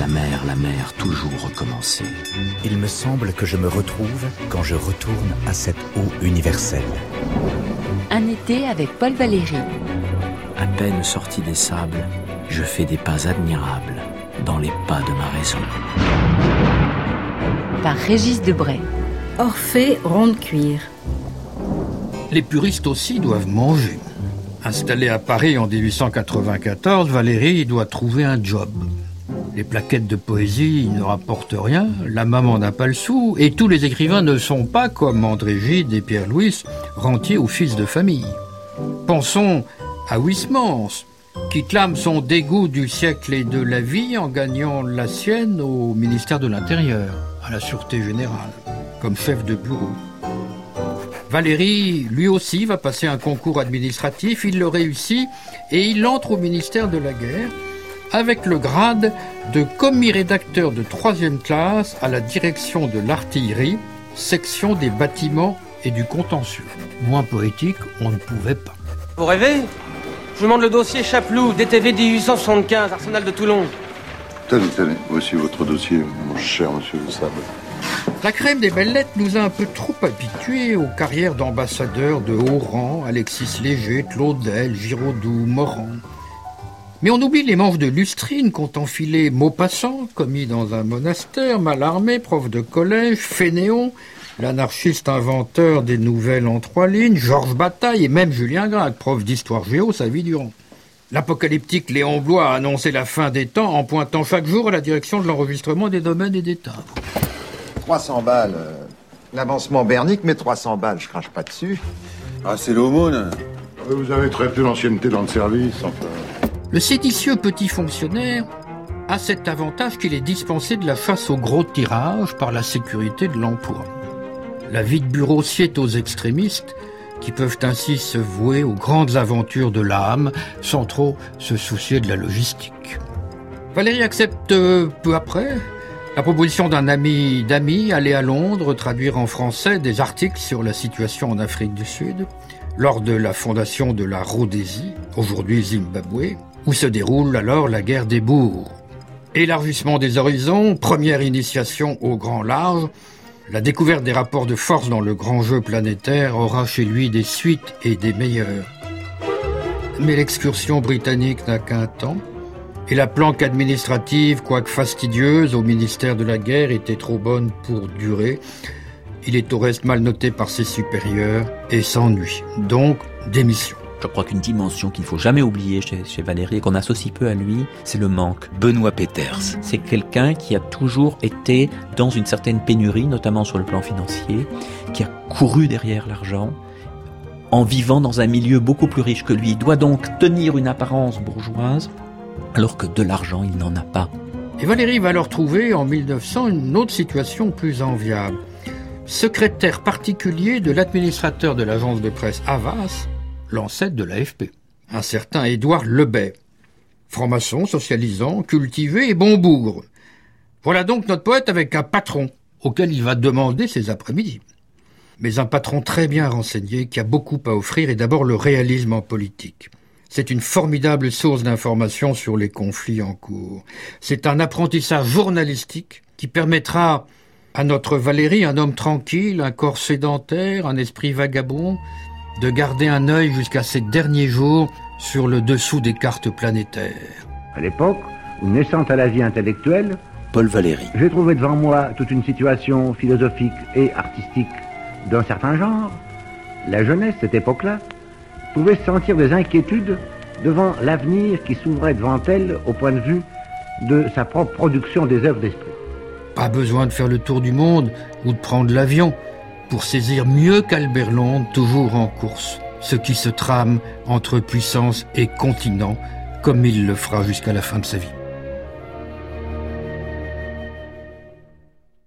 La mer, la mer, toujours recommencer. Il me semble que je me retrouve quand je retourne à cette eau universelle. Un été avec Paul Valéry. À peine sorti des sables, je fais des pas admirables dans les pas de ma raison. Par Régis Debray. Orphée ronde cuir. Les puristes aussi doivent manger. Installé à Paris en 1894, Valérie doit trouver un job. Les plaquettes de poésie ne rapportent rien, la maman n'a pas le sou, et tous les écrivains ne sont pas, comme André Gide et Pierre-Louis, rentiers ou fils de famille. Pensons à Huysmans, qui clame son dégoût du siècle et de la vie en gagnant la sienne au ministère de l'Intérieur, à la Sûreté Générale, comme chef de bureau. Valérie, lui aussi, va passer un concours administratif, il le réussit et il entre au ministère de la Guerre avec le grade de commis rédacteur de troisième classe à la direction de l'artillerie, section des bâtiments et du contentieux. Moins poétique, on ne pouvait pas. Vous rêvez? Je vous demande le dossier Chaplou, DTV 1875, Arsenal de Toulon. Tenez, tenez, voici votre dossier, mon cher monsieur de Sable. La crème des belles lettres nous a un peu trop habitués aux carrières d'ambassadeurs de haut rang, Alexis Léger, Claudel, Giraudoux, Morand. Mais on oublie les manches de lustrine qu'ont enfilé Maupassant, commis dans un monastère, Malarmé, prof de collège, Fénéon, l'anarchiste inventeur des nouvelles en trois lignes, Georges Bataille et même Julien Gracq, prof d'histoire géo sa vie durant. L'apocalyptique Léon Blois a annoncé la fin des temps en pointant chaque jour à la direction de l'enregistrement des domaines et des timbres. 300 balles. euh, L'avancement bernique, mais 300 balles, je crache pas dessus. Ah, c'est l'aumône Vous avez très peu d'ancienneté dans le service, enfin. Le séditieux petit fonctionnaire a cet avantage qu'il est dispensé de la chasse au gros tirage par la sécurité de l'emploi. La vie de bureau sied aux extrémistes qui peuvent ainsi se vouer aux grandes aventures de l'âme sans trop se soucier de la logistique. Valérie accepte euh, peu après la proposition d'un ami d'amis aller à Londres traduire en français des articles sur la situation en Afrique du Sud lors de la fondation de la Rhodésie, aujourd'hui Zimbabwe, où se déroule alors la guerre des bourgs. Élargissement des horizons, première initiation au grand large, la découverte des rapports de force dans le grand jeu planétaire aura chez lui des suites et des meilleures. Mais l'excursion britannique n'a qu'un temps, et la planque administrative, quoique fastidieuse, au ministère de la Guerre était trop bonne pour durer. Il est au reste mal noté par ses supérieurs et s'ennuie. Donc, démission. Je crois qu'une dimension qu'il ne faut jamais oublier chez, chez Valérie et qu'on associe peu à lui, c'est le manque. Benoît Peters. C'est quelqu'un qui a toujours été dans une certaine pénurie, notamment sur le plan financier, qui a couru derrière l'argent, en vivant dans un milieu beaucoup plus riche que lui. Il doit donc tenir une apparence bourgeoise, alors que de l'argent, il n'en a pas. Et Valérie va alors trouver en 1900 une autre situation plus enviable. Secrétaire particulier de l'administrateur de l'agence de presse Havas, l'ancêtre de l'AFP. Un certain Édouard Lebet. Franc-maçon, socialisant, cultivé et bon bougre. Voilà donc notre poète avec un patron, auquel il va demander ses après-midi. Mais un patron très bien renseigné, qui a beaucoup à offrir, et d'abord le réalisme en politique. C'est une formidable source d'informations sur les conflits en cours. C'est un apprentissage journalistique qui permettra à notre Valérie, un homme tranquille, un corps sédentaire, un esprit vagabond, de garder un œil jusqu'à ses derniers jours sur le dessous des cartes planétaires. À l'époque, où naissant à la vie intellectuelle, Paul Valéry. j'ai trouvé devant moi toute une situation philosophique et artistique d'un certain genre. La jeunesse, cette époque-là, pouvait sentir des inquiétudes devant l'avenir qui s'ouvrait devant elle au point de vue de sa propre production des œuvres d'esprit. Pas besoin de faire le tour du monde ou de prendre l'avion pour saisir mieux qu'Albert Londres, toujours en course, ce qui se trame entre puissance et continent, comme il le fera jusqu'à la fin de sa vie.